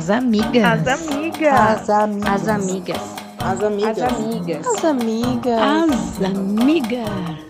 As amigas. As amigas. As amigas. As amigas. As amigas. As amigas. As amigas. As amigas.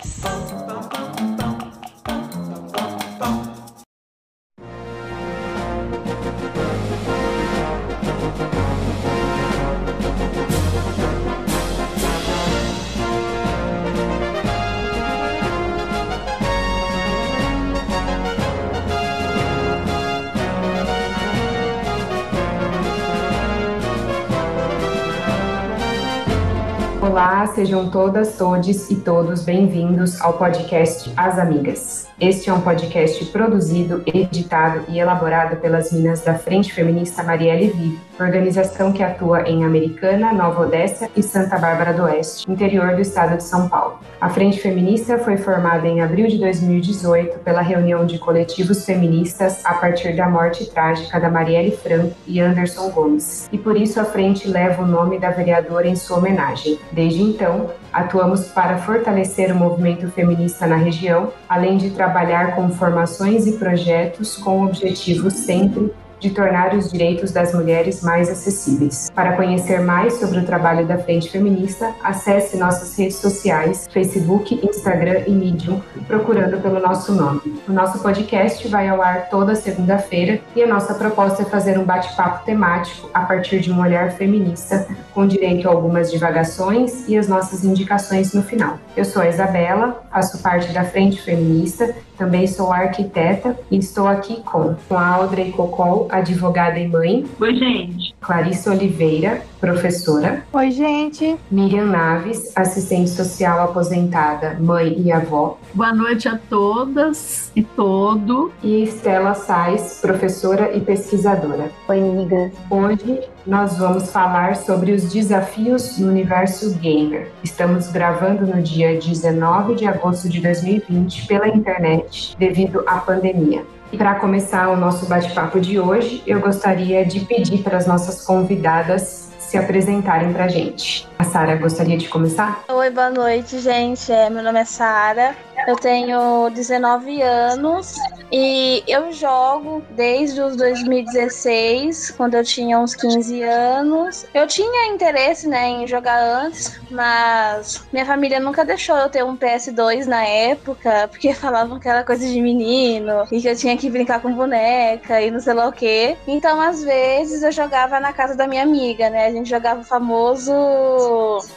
Sejam todas, todes e todos bem-vindos ao podcast As Amigas. Este é um podcast produzido, editado e elaborado pelas Minas da Frente Feminista Marielle Vive, organização que atua em Americana, Nova Odessa e Santa Bárbara do Oeste, interior do estado de São Paulo. A Frente Feminista foi formada em abril de 2018 pela reunião de coletivos feministas a partir da morte trágica da Marielle Franco e Anderson Gomes, e por isso a frente leva o nome da vereadora em sua homenagem. Desde então, atuamos para fortalecer o movimento feminista na região, além de trabalhar com formações e projetos com o objetivo sempre de tornar os direitos das mulheres mais acessíveis. Para conhecer mais sobre o trabalho da Frente Feminista, acesse nossas redes sociais, Facebook, Instagram e Medium, procurando pelo nosso nome. O nosso podcast vai ao ar toda segunda-feira e a nossa proposta é fazer um bate-papo temático a partir de um olhar feminista, com direito a algumas divagações e as nossas indicações no final. Eu sou a Isabela, faço parte da Frente Feminista, também sou arquiteta e estou aqui com, com a Audrey Cocol, advogada e mãe. Oi, gente. Clarissa Oliveira, professora. Oi, gente. Miriam Naves, assistente social aposentada, mãe e avó. Boa noite a todas e todo. E Estela Sais, professora e pesquisadora. Oi, amigas. Hoje nós vamos falar sobre os desafios no universo gamer. Estamos gravando no dia 19 de agosto de 2020 pela internet devido à pandemia. E para começar o nosso bate-papo de hoje, eu gostaria de pedir para as nossas convidadas se apresentarem para a gente. A Sara gostaria de começar? Oi, boa noite, gente. É, meu nome é Sara. Eu tenho 19 anos e eu jogo desde os 2016, quando eu tinha uns 15 anos. Eu tinha interesse, né, em jogar antes, mas minha família nunca deixou eu ter um PS2 na época, porque falavam que era coisa de menino e que eu tinha que brincar com boneca e não sei lá o quê. Então, às vezes eu jogava na casa da minha amiga, né? Gente jogava o famoso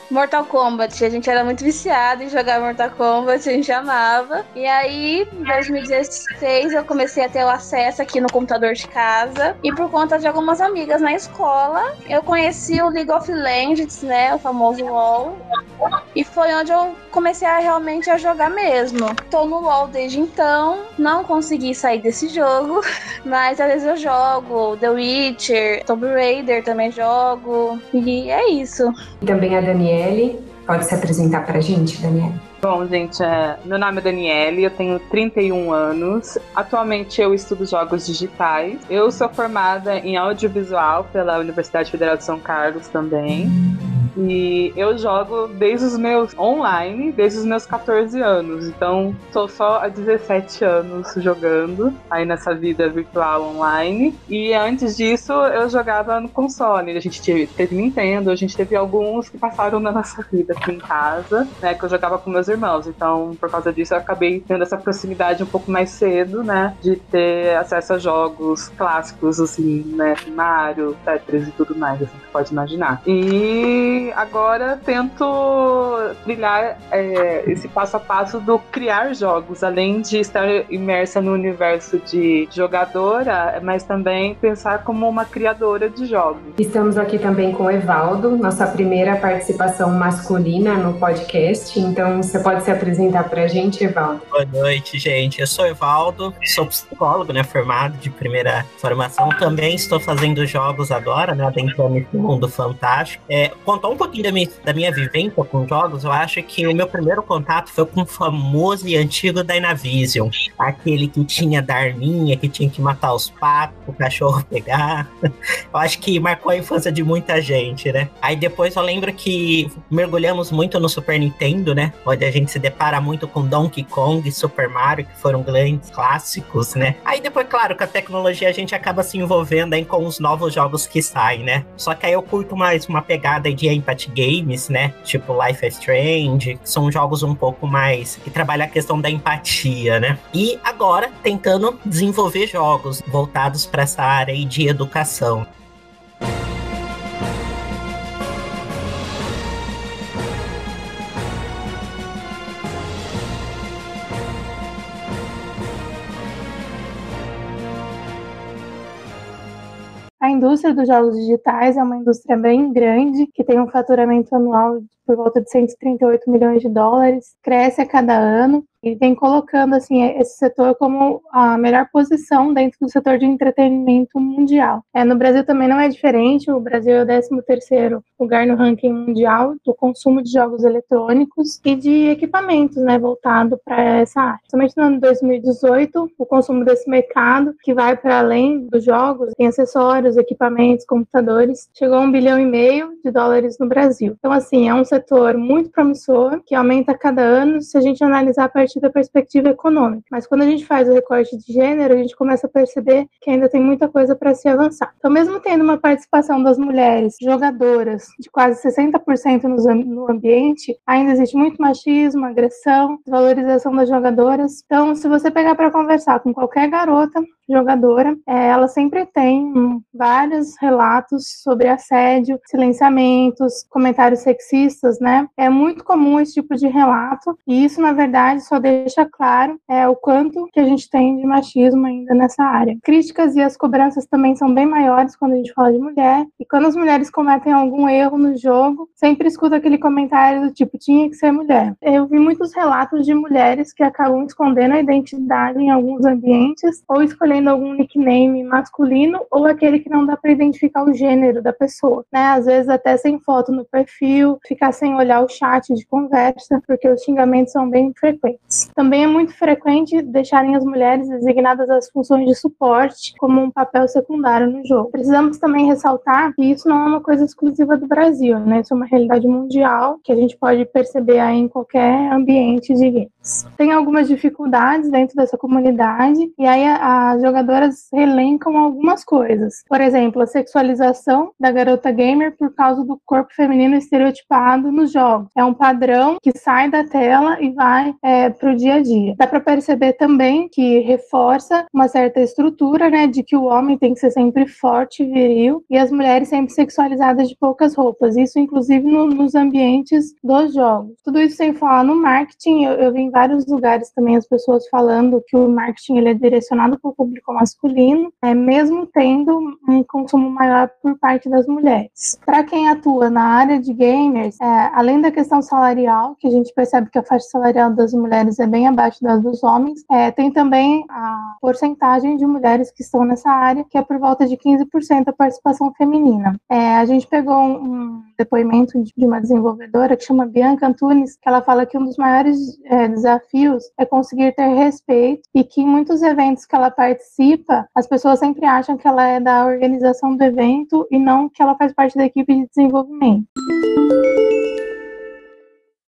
Mortal Kombat. A gente era muito viciado em jogar Mortal Kombat, a gente amava. E aí, em 2016, eu comecei a ter o acesso aqui no computador de casa. E por conta de algumas amigas na escola, eu conheci o League of Legends, né? O famoso LoL. E foi onde eu comecei a realmente a jogar mesmo. Tô no LoL desde então, não consegui sair desse jogo, mas às vezes eu jogo The Witcher, Tomb Raider também jogo. E é isso. E também a Daniele. Pode se apresentar pra gente, Daniele? Bom, gente, é, meu nome é Daniele, eu tenho 31 anos. Atualmente eu estudo jogos digitais. Eu sou formada em audiovisual pela Universidade Federal de São Carlos também. E eu jogo desde os meus online, desde os meus 14 anos. Então, tô só há 17 anos jogando aí nessa vida virtual online. E antes disso, eu jogava no console. A gente teve, teve Nintendo, a gente teve alguns que passaram na nossa vida aqui em casa, né? Que eu jogava com meus irmãos. Então, por causa disso, eu acabei tendo essa proximidade um pouco mais cedo, né? De ter acesso a jogos clássicos, assim, né? Mario, Tetris e tudo mais, assim, você pode imaginar. E agora tento trilhar é, esse passo a passo do criar jogos, além de estar imersa no universo de jogadora, mas também pensar como uma criadora de jogos. Estamos aqui também com o Evaldo, nossa primeira participação masculina no podcast, então você pode se apresentar para a gente, Evaldo? Boa noite, gente. Eu sou Evaldo, sou psicólogo, né, formado de primeira formação. Também estou fazendo jogos agora, né, adentrando nesse mundo fantástico. É, contou um pouquinho da minha, da minha vivência com jogos, eu acho que o meu primeiro contato foi com o famoso e antigo Dynavision. Aquele que tinha da arminha, que tinha que matar os patos, o cachorro pegar. Eu acho que marcou a infância de muita gente, né? Aí depois eu lembro que mergulhamos muito no Super Nintendo, né? Onde a gente se depara muito com Donkey Kong e Super Mario, que foram grandes clássicos, né? Aí depois, claro, com a tecnologia a gente acaba se envolvendo aí com os novos jogos que saem, né? Só que aí eu curto mais uma pegada de Empathy Games, né? Tipo Life is Strange, que são jogos um pouco mais que trabalham a questão da empatia, né? E agora tentando desenvolver jogos voltados para essa área de educação. Indústria dos jogos digitais é uma indústria bem grande, que tem um faturamento anual por volta de 138 milhões de dólares, cresce a cada ano e vem colocando assim esse setor como a melhor posição dentro do setor de entretenimento mundial. É, no Brasil também não é diferente, o Brasil é o 13º lugar no ranking mundial do consumo de jogos eletrônicos e de equipamentos, né, voltado para essa área. Somente no ano 2018, o consumo desse mercado, que vai para além dos jogos, tem acessórios, equipamentos, computadores, chegou a um bilhão e meio de dólares no Brasil. Então, assim, é um setor muito promissor, que aumenta a cada ano se a gente analisar a partir da perspectiva econômica. Mas quando a gente faz o recorte de gênero, a gente começa a perceber que ainda tem muita coisa para se avançar. Então, mesmo tendo uma participação das mulheres jogadoras de quase 60% no ambiente, ainda existe muito machismo, agressão, desvalorização das jogadoras. Então, se você pegar para conversar com qualquer garota, jogadora, é, ela sempre tem vários relatos sobre assédio, silenciamentos, comentários sexistas, né? É muito comum esse tipo de relato e isso, na verdade, só deixa claro é, o quanto que a gente tem de machismo ainda nessa área. Críticas e as cobranças também são bem maiores quando a gente fala de mulher e quando as mulheres cometem algum erro no jogo, sempre escuta aquele comentário do tipo tinha que ser mulher. Eu vi muitos relatos de mulheres que acabam escondendo a identidade em alguns ambientes ou escolhendo escolhendo algum nickname masculino ou aquele que não dá para identificar o gênero da pessoa, né? Às vezes até sem foto no perfil, ficar sem olhar o chat de conversa, porque os xingamentos são bem frequentes. Também é muito frequente deixarem as mulheres designadas às funções de suporte como um papel secundário no jogo. Precisamos também ressaltar que isso não é uma coisa exclusiva do Brasil, né? Isso é uma realidade mundial que a gente pode perceber aí em qualquer ambiente de games. Tem algumas dificuldades dentro dessa comunidade e aí as jogadoras relencam algumas coisas. Por exemplo, a sexualização da garota gamer por causa do corpo feminino estereotipado nos jogos. É um padrão que sai da tela e vai é, dia a dia. Dá para perceber também que reforça uma certa estrutura, né, de que o homem tem que ser sempre forte, viril, e as mulheres sempre sexualizadas de poucas roupas. Isso, inclusive, no, nos ambientes dos jogos. Tudo isso sem falar no marketing. Eu, eu vi em vários lugares também as pessoas falando que o marketing ele é direcionado para o público masculino, é, mesmo tendo um consumo maior por parte das mulheres. Para quem atua na área de gamers, é, além da questão salarial, que a gente percebe que a faixa salarial das mulheres é bem abaixo das dos homens, é, tem também a porcentagem de mulheres que estão nessa área, que é por volta de 15% a participação feminina. É, a gente pegou um, depoimento de uma desenvolvedora que chama Bianca Antunes, que ela fala que um dos maiores é, desafios é conseguir ter respeito e que em muitos eventos que ela participa, as pessoas sempre acham que ela é da organização do evento e não que ela faz parte da equipe de desenvolvimento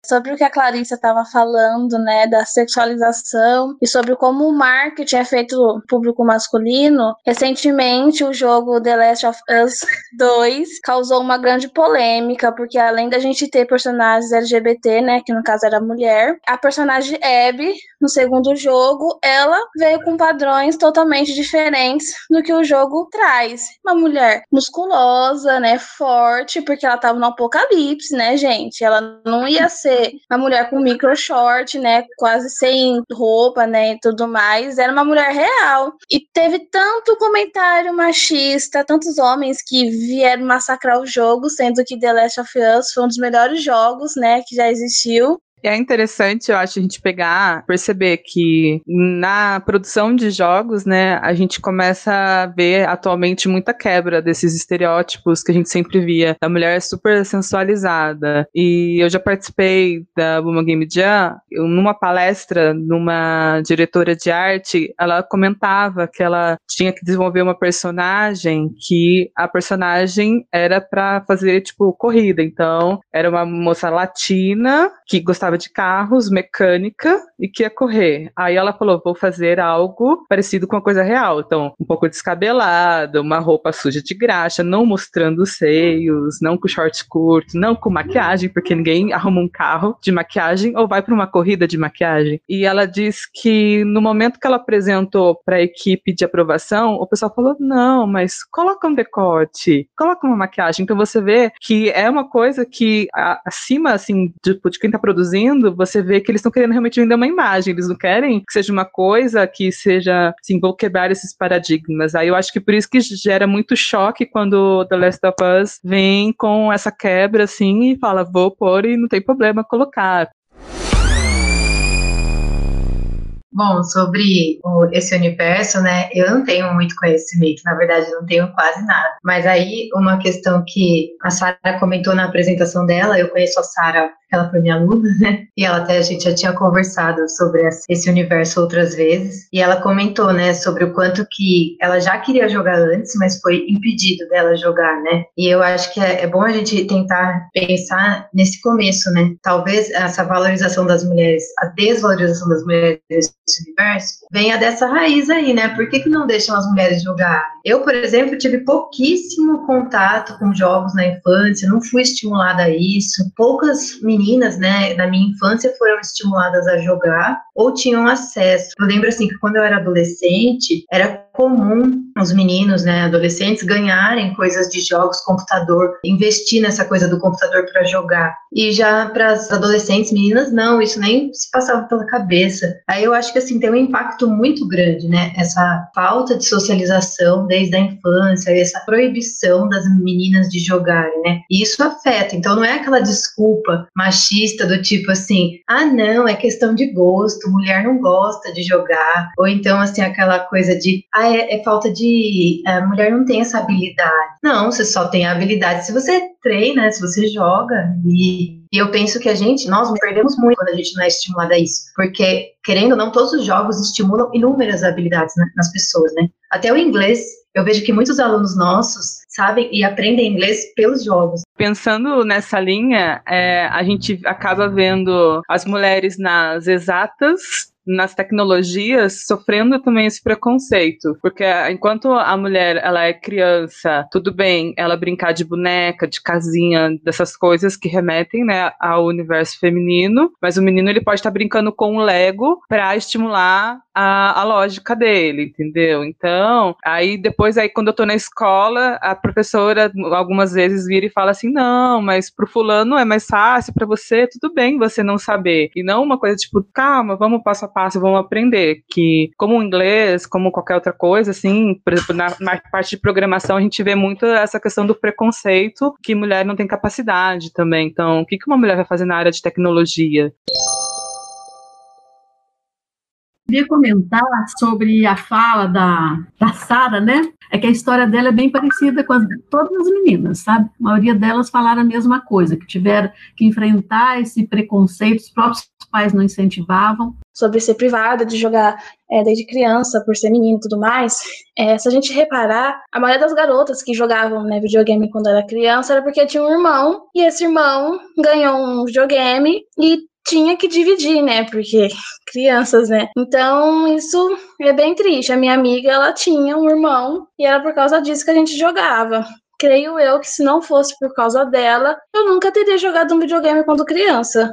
sobre o que a Clarissa estava falando, né, da sexualização e sobre como o marketing é feito público masculino. Recentemente, o jogo The Last of Us 2 causou uma grande polêmica, porque além da gente ter personagens LGBT, né, que no caso era mulher, a personagem Abby, no segundo jogo, ela veio com padrões totalmente diferentes do que o jogo traz. Uma mulher musculosa, né, forte, porque ela estava no apocalipse, né, gente? Ela não ia ser uma mulher com micro short, né, quase sem roupa, né, e tudo mais, era uma mulher real. E teve tanto comentário machista, tantos homens que vieram massacrar o jogo, sendo que The Last of Us foi um dos melhores jogos, né, que já existiu. É interessante, eu acho, a gente pegar, perceber que na produção de jogos, né, a gente começa a ver atualmente muita quebra desses estereótipos que a gente sempre via da mulher super sensualizada. E eu já participei da Woman Game Jam, numa palestra, numa diretora de arte, ela comentava que ela tinha que desenvolver uma personagem que a personagem era para fazer tipo corrida. Então, era uma moça latina que gostava de carros, mecânica e que ia correr. Aí ela falou: vou fazer algo parecido com a coisa real. Então, um pouco descabelado, uma roupa suja de graxa, não mostrando os seios, não com short curto, não com maquiagem, porque ninguém arruma um carro de maquiagem ou vai para uma corrida de maquiagem. E ela diz que no momento que ela apresentou para a equipe de aprovação, o pessoal falou: não, mas coloca um decote, coloca uma maquiagem. Então você vê que é uma coisa que acima assim tipo, de quem está produzindo, você vê que eles estão querendo realmente vender uma imagem, eles não querem que seja uma coisa que seja assim, vou quebrar esses paradigmas. Aí eu acho que por isso que gera muito choque quando The Last of Us vem com essa quebra assim e fala, vou pôr e não tem problema colocar. Bom, sobre esse universo, né, eu não tenho muito conhecimento, na verdade, não tenho quase nada. Mas aí, uma questão que a Sara comentou na apresentação dela, eu conheço a Sara ela foi minha aluna, né? E ela até a gente já tinha conversado sobre esse universo outras vezes. E ela comentou, né, sobre o quanto que ela já queria jogar antes, mas foi impedido dela jogar, né? E eu acho que é, é bom a gente tentar pensar nesse começo, né? Talvez essa valorização das mulheres, a desvalorização das mulheres nesse universo, venha dessa raiz aí, né? Por que, que não deixam as mulheres jogar? Eu, por exemplo, tive pouquíssimo contato com jogos na infância, não fui estimulada a isso. Poucas meninas, né, na minha infância foram estimuladas a jogar ou tinham acesso. Eu lembro assim que quando eu era adolescente, era comum os meninos, né, adolescentes ganharem coisas de jogos, computador, investir nessa coisa do computador para jogar. E já para as adolescentes, meninas, não, isso nem se passava pela cabeça. Aí eu acho que assim tem um impacto muito grande, né, essa falta de socialização desde a infância, essa proibição das meninas de jogarem, né? E isso afeta. Então não é aquela desculpa machista do tipo assim, ah, não, é questão de gosto, mulher não gosta de jogar, ou então assim aquela coisa de, ah, é, é falta de. A mulher não tem essa habilidade. Não, você só tem a habilidade se você treina, se você joga. E eu penso que a gente, nós perdemos muito quando a gente não é estimulada a isso. Porque, querendo ou não, todos os jogos estimulam inúmeras habilidades né, nas pessoas, né? Até o inglês, eu vejo que muitos alunos nossos sabem e aprendem inglês pelos jogos. Pensando nessa linha, é, a gente acaba vendo as mulheres nas exatas nas tecnologias sofrendo também esse preconceito, porque enquanto a mulher ela é criança, tudo bem, ela brincar de boneca, de casinha, dessas coisas que remetem, né, ao universo feminino, mas o menino ele pode estar brincando com o Lego para estimular a, a lógica dele, entendeu? Então, aí depois aí quando eu tô na escola, a professora algumas vezes vira e fala assim: "Não, mas pro fulano é mais fácil para você, tudo bem você não saber". E não uma coisa tipo, calma, vamos passo a fácil, vão aprender. Que, como o inglês, como qualquer outra coisa, assim, por exemplo, na, na, parte de programação, a gente vê muito essa questão do preconceito, que mulher não tem capacidade também. Então, o que, uma mulher vai fazer na área de tecnologia? queria comentar sobre a fala da, da Sara, né? É que a história dela é bem parecida com as, todas as meninas, sabe? A maioria delas falaram a mesma coisa, que tiveram que enfrentar esse preconceito, os próprios pais não incentivavam. Sobre ser privada, de jogar é, desde criança, por ser menina e tudo mais, é, se a gente reparar, a maioria das garotas que jogavam né, videogame quando era criança era porque tinha um irmão, e esse irmão ganhou um videogame e tinha que dividir, né? Porque crianças, né? Então, isso é bem triste. A minha amiga, ela tinha um irmão e era por causa disso que a gente jogava. Creio eu que se não fosse por causa dela, eu nunca teria jogado um videogame quando criança.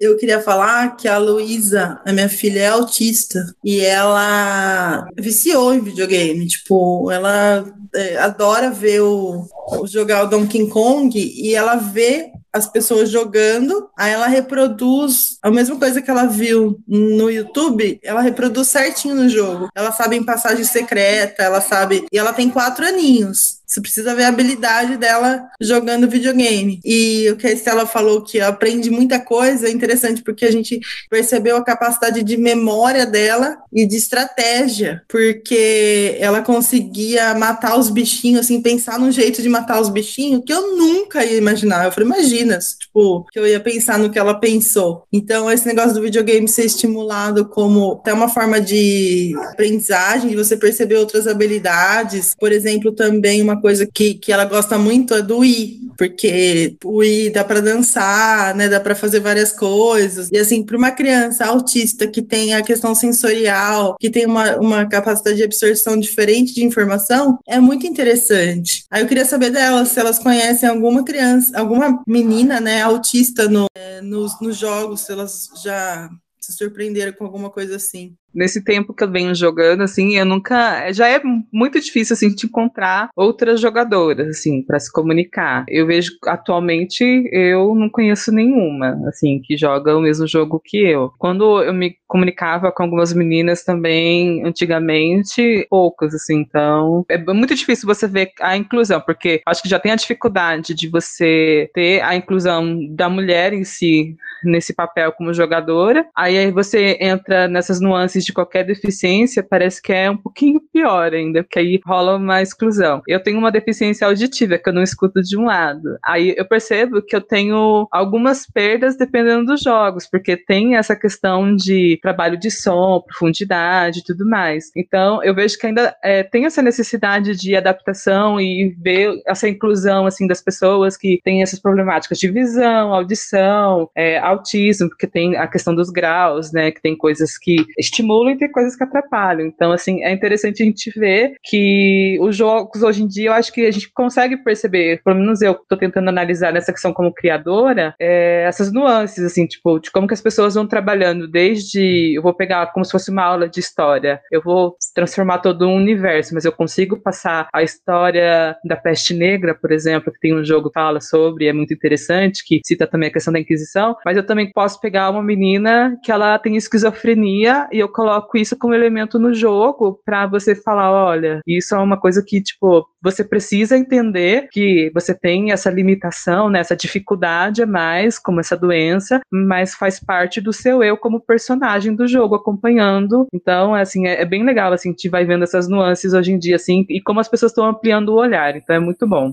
Eu queria falar que a Luísa, a minha filha, é autista e ela viciou em videogame. Tipo, ela é, adora ver o, o jogar o Donkey Kong e ela vê as pessoas jogando, aí ela reproduz a mesma coisa que ela viu no YouTube, ela reproduz certinho no jogo. Ela sabe em passagem secreta, ela sabe. E ela tem quatro aninhos. Você precisa ver a habilidade dela jogando videogame. E o que a Estela falou que aprende muita coisa é interessante porque a gente percebeu a capacidade de memória dela e de estratégia, porque ela conseguia matar os bichinhos, assim, pensar num jeito de matar os bichinhos que eu nunca ia imaginar. Eu falei, imagina, tipo, que eu ia pensar no que ela pensou. Então, esse negócio do videogame ser estimulado como até uma forma de aprendizagem, de você perceber outras habilidades. Por exemplo, também uma coisa que, que ela gosta muito é do Wii, porque o Wii dá para dançar, né? Dá para fazer várias coisas. E assim, para uma criança autista que tem a questão sensorial, que tem uma, uma capacidade de absorção diferente de informação, é muito interessante. Aí eu queria saber delas se elas conhecem alguma criança, alguma menina, né, autista no, é, nos, nos jogos, se elas já se surpreenderam com alguma coisa assim nesse tempo que eu venho jogando, assim, eu nunca. Já é muito difícil, assim, de encontrar outras jogadoras, assim, para se comunicar. Eu vejo atualmente, eu não conheço nenhuma, assim, que joga o mesmo jogo que eu. Quando eu me comunicava com algumas meninas também, antigamente, poucas, assim, então. É muito difícil você ver a inclusão, porque acho que já tem a dificuldade de você ter a inclusão da mulher em si nesse papel como jogadora. Aí você entra nessas nuances de qualquer deficiência, parece que é um pouquinho pior ainda, porque aí rola uma exclusão. Eu tenho uma deficiência auditiva, que eu não escuto de um lado. Aí eu percebo que eu tenho algumas perdas dependendo dos jogos, porque tem essa questão de trabalho de som, profundidade e tudo mais. Então, eu vejo que ainda é, tem essa necessidade de adaptação e ver essa inclusão, assim, das pessoas que têm essas problemáticas de visão, audição, é, autismo, porque tem a questão dos graus, né, que tem coisas que estimulam estimulam e tem coisas que atrapalham. Então, assim, é interessante a gente ver que os jogos hoje em dia, eu acho que a gente consegue perceber, pelo menos eu estou tentando analisar nessa questão como criadora, é, essas nuances, assim, tipo, de como que as pessoas vão trabalhando desde, eu vou pegar como se fosse uma aula de história, eu vou transformar todo um universo, mas eu consigo passar a história da peste negra, por exemplo, que tem um jogo que fala sobre, é muito interessante, que cita também a questão da Inquisição, mas eu também posso pegar uma menina que ela tem esquizofrenia e eu coloco isso como elemento no jogo para você falar, olha, isso é uma coisa que, tipo, você precisa entender que você tem essa limitação, né, essa dificuldade a mais, como essa doença, mas faz parte do seu eu como personagem do jogo, acompanhando. Então, assim, é, é bem legal, assim, a gente vai vendo essas nuances hoje em dia, assim, e como as pessoas estão ampliando o olhar. Então, é muito bom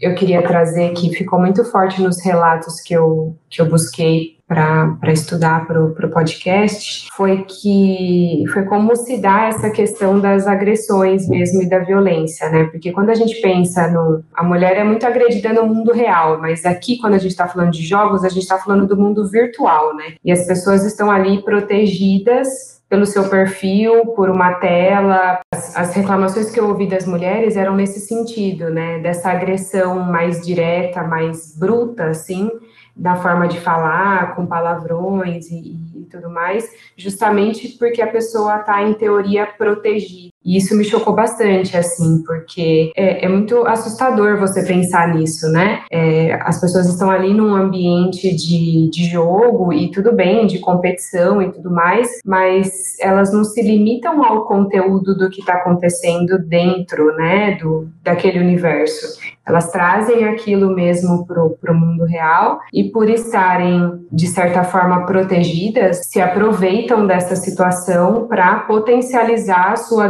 eu queria trazer que ficou muito forte nos relatos que eu, que eu busquei para estudar para o podcast foi que foi como se dá essa questão das agressões mesmo e da violência, né? Porque quando a gente pensa no a mulher é muito agredida no mundo real, mas aqui quando a gente está falando de jogos a gente está falando do mundo virtual, né? E as pessoas estão ali protegidas pelo seu perfil, por uma tela. As, as, reclamações que eu ouvi das mulheres eram nesse sentido, né? Dessa agressão mais direta, mais bruta, assim, da forma de falar, com palavrões e, e tudo mais, justamente porque a pessoa está, em teoria, protegida. E isso me chocou bastante, assim, porque é, é muito assustador você pensar nisso, né? É, as pessoas estão ali num ambiente de, de jogo e tudo bem, de competição e tudo mais, mas elas não se limitam ao conteúdo do que está acontecendo dentro, né, do, daquele universo. Elas trazem aquilo mesmo para o mundo real e, por estarem, de certa forma, protegidas, se aproveitam dessa situação para potencializar a sua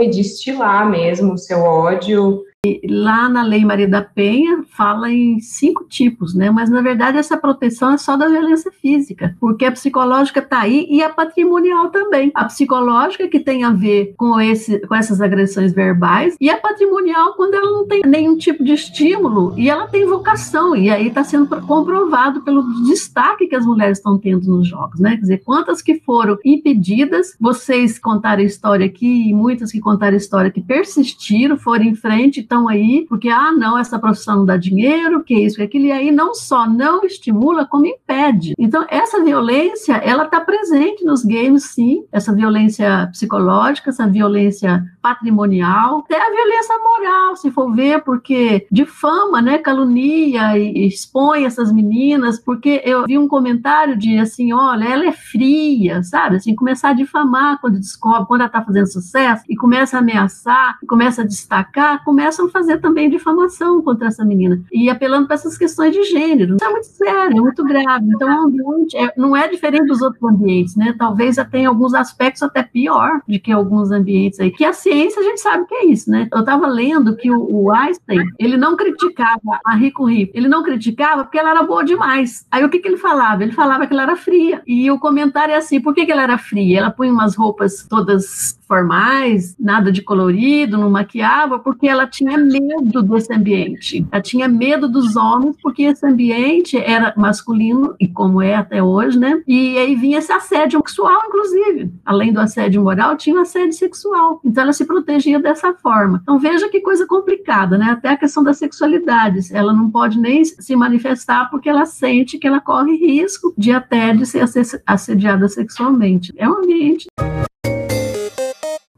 e destilar mesmo o seu ódio lá na Lei Maria da Penha fala em cinco tipos, né? Mas na verdade essa proteção é só da violência física, porque a psicológica está aí e a patrimonial também. A psicológica que tem a ver com esse, com essas agressões verbais e a patrimonial quando ela não tem nenhum tipo de estímulo e ela tem vocação e aí está sendo comprovado pelo destaque que as mulheres estão tendo nos jogos, né? Quer dizer, quantas que foram impedidas, vocês contaram história aqui e muitas que contaram história que persistiram, foram em frente estão aí, porque, ah, não, essa profissão não dá dinheiro, que isso, que aquilo, e aí não só não estimula, como impede. Então, essa violência, ela está presente nos games, sim, essa violência psicológica, essa violência patrimonial, até a violência moral, se for ver, porque difama, né, calunia e expõe essas meninas, porque eu vi um comentário de assim, olha, ela é fria, sabe? Assim, começar a difamar quando descobre, quando ela está fazendo sucesso e começa a ameaçar, começa a destacar, começam a fazer também difamação contra essa menina e apelando para essas questões de gênero. Isso é muito sério, é muito grave. Então, o ambiente é, não é diferente dos outros ambientes, né? Talvez já tenha alguns aspectos até pior do que alguns ambientes aí. Que a ciência a gente sabe que é isso, né? Eu estava lendo que o, o, Einstein, ele não criticava a Rico Rico, ele não criticava porque ela era boa demais. Aí o que, que ele falava? Ele falava que ela era fria. E o comentário é assim: por que, que ela era fria? Ela punha umas roupas todas formais, nada de colorido, não maquiava, porque ela tinha medo desse ambiente. Ela tinha medo dos homens, porque esse ambiente era masculino, e como é até hoje, né? E aí vinha esse assédio sexual, inclusive. Além do assédio moral, tinha o assédio sexual. Então ela se protegia dessa forma. Então veja que coisa complicada, né? Até a questão da sexualidade. Ela não pode nem se manifestar porque ela sente que ela corre risco de até de ser assediada sexualmente. É um ambiente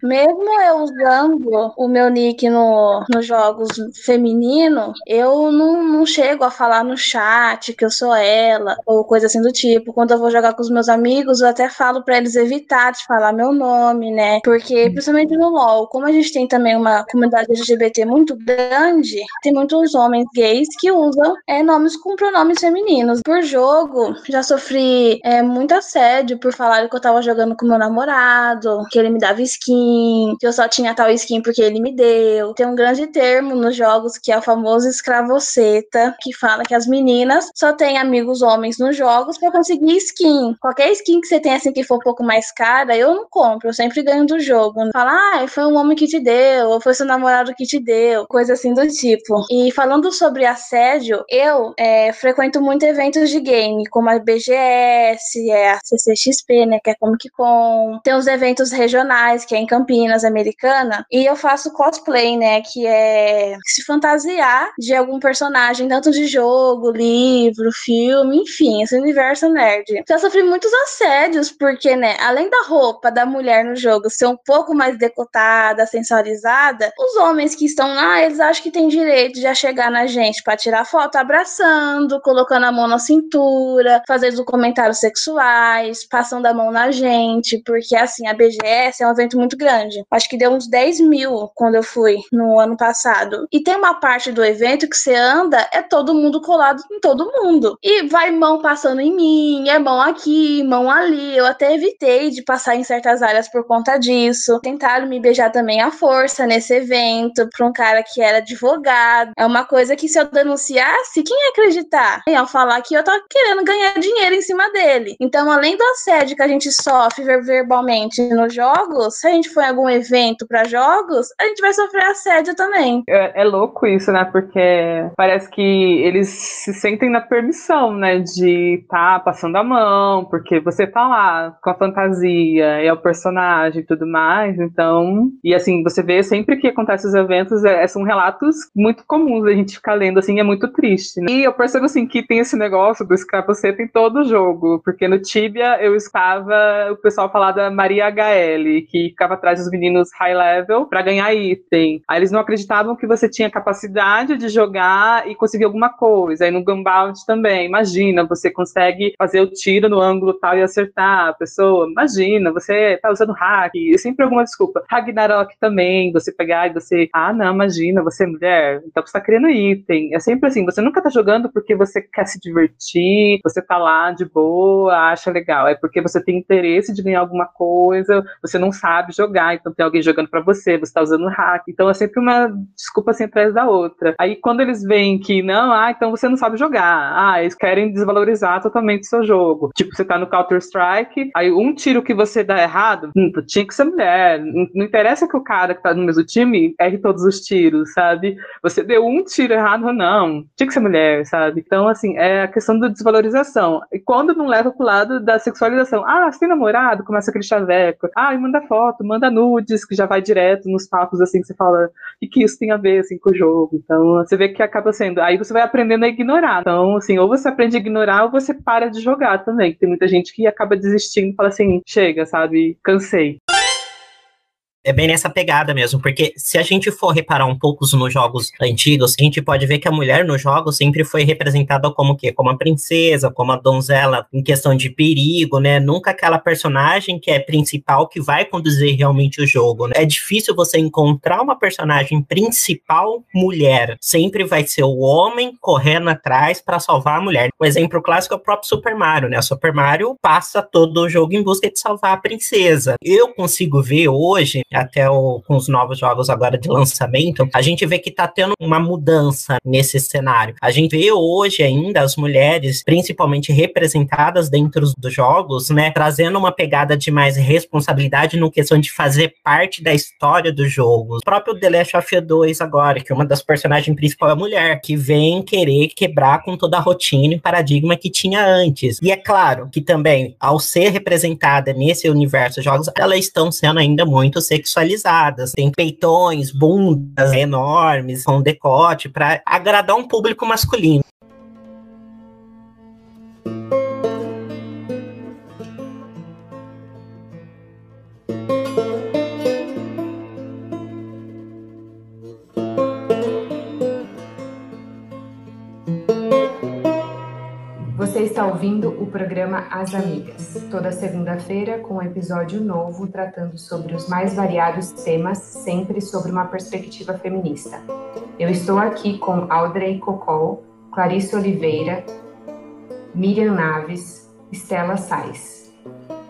mesmo eu usando o meu nick no, nos jogos feminino, eu não, não chego a falar no chat que eu sou ela, ou coisa assim do tipo. Quando eu vou jogar com os meus amigos, eu até falo para eles evitar de falar meu nome, né? Porque, principalmente no LoL, como a gente tem também uma comunidade LGBT muito grande, tem muitos homens gays que usam é, nomes com pronomes femininos. Por jogo, já sofri é, muito assédio por falar que eu tava jogando com meu namorado, que ele me dava skin skin, que eu só tinha tal skin porque ele me deu. Tem um grande termo nos jogos que é o famoso escravoceta, que fala que as meninas só têm amigos homens nos jogos para conseguir skin. Qualquer skin que você tem assim que for um pouco mais cara, eu não compro, eu sempre ganho do jogo. Fala, ah, foi um homem que te deu, ou foi seu namorado que te deu, coisa assim do tipo. E falando sobre assédio, eu é, frequento muito eventos de game, como a BGS, é a CCXP, né, que é Comic Con. Tem os eventos regionais, que é em Campinas, americana, e eu faço cosplay, né? Que é se fantasiar de algum personagem, tanto de jogo, livro, filme, enfim, esse universo nerd. Eu sofri muitos assédios, porque, né, além da roupa da mulher no jogo ser um pouco mais decotada, sensualizada, os homens que estão lá, eles acham que tem direito de já chegar na gente para tirar foto abraçando, colocando a mão na cintura, fazendo comentários sexuais, passando a mão na gente, porque assim, a BGS é um evento muito grande. Acho que deu uns 10 mil quando eu fui no ano passado. E tem uma parte do evento que você anda, é todo mundo colado em todo mundo. E vai mão passando em mim, é mão aqui, mão ali. Eu até evitei de passar em certas áreas por conta disso. Tentaram me beijar também à força nesse evento, pra um cara que era advogado. É uma coisa que se eu denunciasse, quem ia acreditar? Iam falar que eu tava querendo ganhar dinheiro em cima dele. Então, além do assédio que a gente sofre verbalmente nos jogos, se a gente for em algum evento para jogos, a gente vai sofrer assédio também. É, é, louco isso, né? Porque parece que eles se sentem na permissão, né? De tá passando a mão, porque você tá lá com a fantasia, é o personagem e tudo mais. Então, e assim, você vê sempre que acontece os eventos, é, são relatos muito comuns a gente ficar lendo, assim, é muito triste. Né? E eu percebo, assim, que tem esse negócio do escravoceta em todo jogo, porque no Tibia eu estava o pessoal falar da Maria HL, que ficava atrás dos meninos high level para ganhar item. Aí eles não acreditavam que você tinha capacidade de jogar e conseguir alguma coisa. Aí no Gunbound também, imagina, você consegue fazer o tiro no ângulo tal e acertar a pessoa. Imagina, você tá usando hack, e sempre alguma desculpa. Ragnarok também, você pegar e você, ah, não, imagina, você é mulher, então você tá criando item. É sempre assim, você nunca tá jogando porque você quer se divertir, você tá lá de boa, acha legal. É porque você tem interesse de ganhar alguma coisa, você não sabe jogar jogar, então tem alguém jogando para você, você tá usando hack. Então é sempre uma desculpa assim atrás da outra. Aí quando eles veem que não, ah, então você não sabe jogar. Ah, eles querem desvalorizar totalmente o seu jogo. Tipo, você tá no Counter-Strike, aí um tiro que você dá errado, hum, tinha que ser mulher. Não, interessa que o cara que tá no mesmo time erre todos os tiros, sabe? Você deu um tiro errado não. Tinha que ser mulher, sabe? Então, assim, é a questão da desvalorização. E quando não leva pro lado da sexualização, ah, você tem namorado? Começa aquele chaveco. Ah, manda foto, manda nudes, que já vai direto nos papos, assim, que você fala, e que isso tem a ver, assim, com o jogo. Então, você vê que acaba sendo. Aí você vai aprendendo a ignorar. Então, assim, ou você aprende a ignorar ou você para de jogar também. Tem muita gente que acaba desistindo e fala assim, chega, sabe? Cansei. É bem nessa pegada mesmo, porque se a gente for reparar um pouco nos jogos antigos, a gente pode ver que a mulher no jogo sempre foi representada como o quê? Como a princesa, como a donzela em questão de perigo, né? Nunca aquela personagem que é principal que vai conduzir realmente o jogo. Né? É difícil você encontrar uma personagem principal mulher. Sempre vai ser o homem correndo atrás para salvar a mulher. O exemplo clássico é o próprio Super Mario, né? O Super Mario passa todo o jogo em busca de salvar a princesa. Eu consigo ver hoje até o, com os novos jogos agora de lançamento, a gente vê que tá tendo uma mudança nesse cenário. A gente vê hoje ainda as mulheres, principalmente representadas dentro dos jogos, né, trazendo uma pegada de mais responsabilidade no questão de fazer parte da história do jogo. O próprio The Last of Us 2 agora, que uma das personagens principais é a mulher, que vem querer quebrar com toda a rotina e paradigma que tinha antes. E é claro que também, ao ser representada nesse universo de jogos, elas estão sendo ainda muito sexualizadas. Tem peitões, bundas enormes, com decote, para agradar um público masculino. Ouvindo programa As Amigas, toda segunda-feira com um episódio novo tratando sobre os mais variados temas, sempre sobre uma perspectiva feminista. Eu estou aqui com Audrey Cocol, Clarice Oliveira, Miriam Naves, Estela Sais,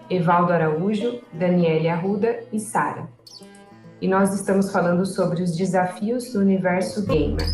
Evaldo Araújo, Daniele Arruda e Sara. E nós estamos falando sobre os desafios do universo gamer.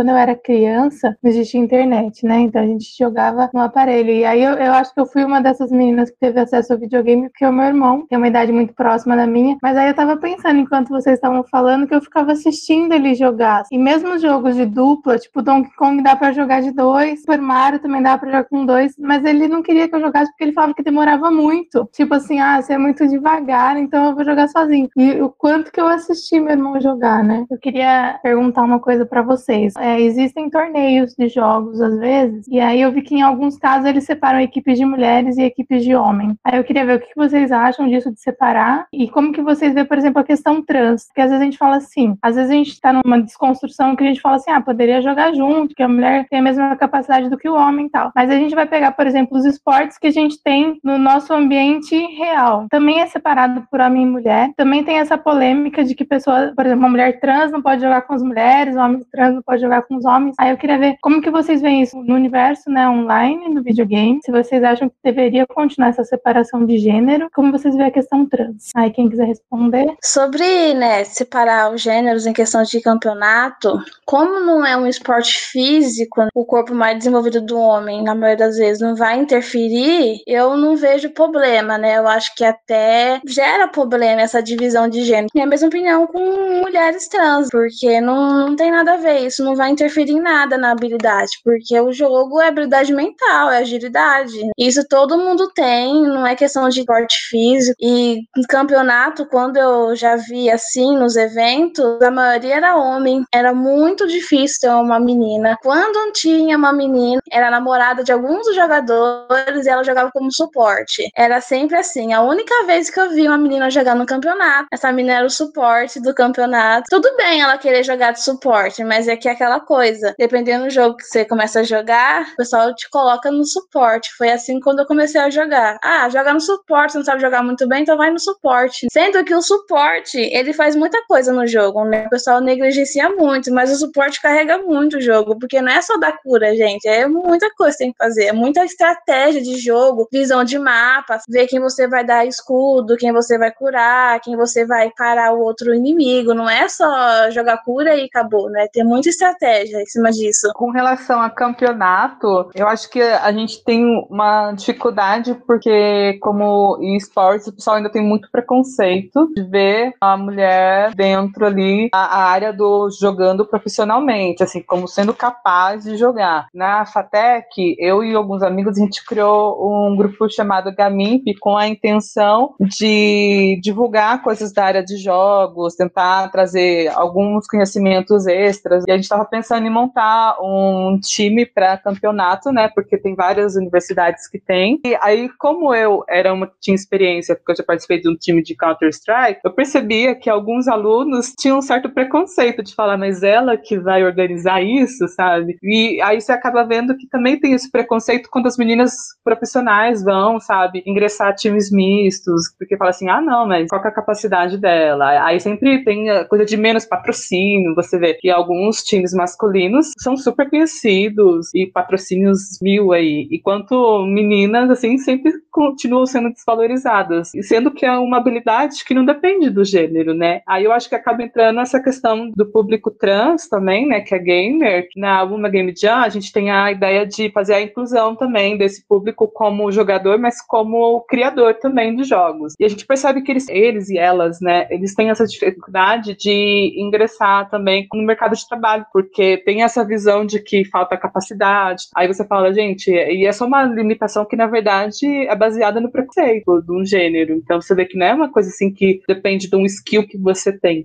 Quando eu era criança, não existia internet, né? Então a gente jogava no aparelho. E aí eu, eu acho que eu fui uma dessas meninas que teve acesso ao videogame, porque o meu irmão tem uma idade muito próxima da minha. Mas aí eu tava pensando, enquanto vocês estavam falando, que eu ficava assistindo ele jogar. E mesmo os jogos de dupla, tipo Donkey Kong dá pra jogar de dois, Super Mario também dá pra jogar com dois, mas ele não queria que eu jogasse porque ele falava que demorava muito. Tipo assim, ah, você é muito devagar, então eu vou jogar sozinho. E o quanto que eu assisti meu irmão jogar, né? Eu queria perguntar uma coisa para vocês. É, é, existem torneios de jogos às vezes, e aí eu vi que em alguns casos eles separam equipes de mulheres e equipes de homens. Aí eu queria ver o que vocês acham disso de separar e como que vocês vê, por exemplo, a questão trans, porque às vezes a gente fala assim, às vezes a gente está numa desconstrução que a gente fala assim, ah, poderia jogar junto, que a mulher tem a mesma capacidade do que o homem e tal. Mas a gente vai pegar, por exemplo, os esportes que a gente tem no nosso ambiente real. Também é separado por homem e mulher. Também tem essa polêmica de que pessoa, por exemplo, uma mulher trans não pode jogar com as mulheres, um homem trans não pode com os homens. Aí eu queria ver como que vocês veem isso no universo, né, online, no videogame, se vocês acham que deveria continuar essa separação de gênero, como vocês veem a questão trans. Aí quem quiser responder. Sobre, né, separar os gêneros em questão de campeonato, como não é um esporte físico, o corpo mais desenvolvido do homem, na maioria das vezes, não vai interferir, eu não vejo problema, né? Eu acho que até gera problema essa divisão de gênero. Minha mesma opinião com mulheres trans, porque não, não tem nada a ver, isso não vai interferir em nada na habilidade, porque o jogo é habilidade mental, é agilidade. Isso todo mundo tem, não é questão de porte físico. E no campeonato, quando eu já vi assim nos eventos, a maioria era homem. Era muito difícil ter uma menina. Quando tinha uma menina, era namorada de alguns dos jogadores e ela jogava como suporte. Era sempre assim. A única vez que eu vi uma menina jogar no campeonato, essa menina era o suporte do campeonato. Tudo bem ela querer jogar de suporte, mas é que aquela coisa. Dependendo do jogo que você começa a jogar, o pessoal te coloca no suporte. Foi assim quando eu comecei a jogar. Ah, joga no suporte, você não sabe jogar muito bem, então vai no suporte. Sendo que o suporte, ele faz muita coisa no jogo, né? O pessoal negligencia muito, mas o suporte carrega muito o jogo, porque não é só dar cura, gente. É muita coisa que tem que fazer. É muita estratégia de jogo, visão de mapa, ver quem você vai dar escudo, quem você vai curar, quem você vai parar o outro inimigo. Não é só jogar cura e acabou, né? Tem muita estratégia estratégia em cima disso? Com relação a campeonato, eu acho que a gente tem uma dificuldade porque, como em esportes, o pessoal ainda tem muito preconceito de ver a mulher dentro ali a área do jogando profissionalmente, assim, como sendo capaz de jogar. Na FATEC, eu e alguns amigos, a gente criou um grupo chamado Gamimp com a intenção de divulgar coisas da área de jogos, tentar trazer alguns conhecimentos extras. E a gente estava pensando em montar um time para campeonato, né? Porque tem várias universidades que tem. E aí, como eu era uma que tinha experiência, porque eu já participei de um time de Counter-Strike, eu percebia que alguns alunos tinham um certo preconceito de falar, mas ela que vai organizar isso, sabe? E aí você acaba vendo que também tem esse preconceito quando as meninas profissionais vão, sabe, ingressar times mistos, porque fala assim, ah, não, mas qual é a capacidade dela? Aí sempre tem coisa de menos patrocínio, você vê que alguns times masculinos são super conhecidos e patrocínios mil aí, enquanto meninas, assim, sempre continuam sendo desvalorizadas, sendo que é uma habilidade que não depende do gênero, né? Aí eu acho que acaba entrando essa questão do público trans também, né, que é gamer. Na Uma Game Jam, a gente tem a ideia de fazer a inclusão também desse público como jogador, mas como criador também de jogos. E a gente percebe que eles, eles e elas, né, eles têm essa dificuldade de ingressar também no mercado de trabalho, porque tem essa visão de que falta capacidade. Aí você fala, gente, e é só uma limitação que na verdade é baseada no preconceito de um gênero. Então você vê que não é uma coisa assim que depende de um skill que você tem.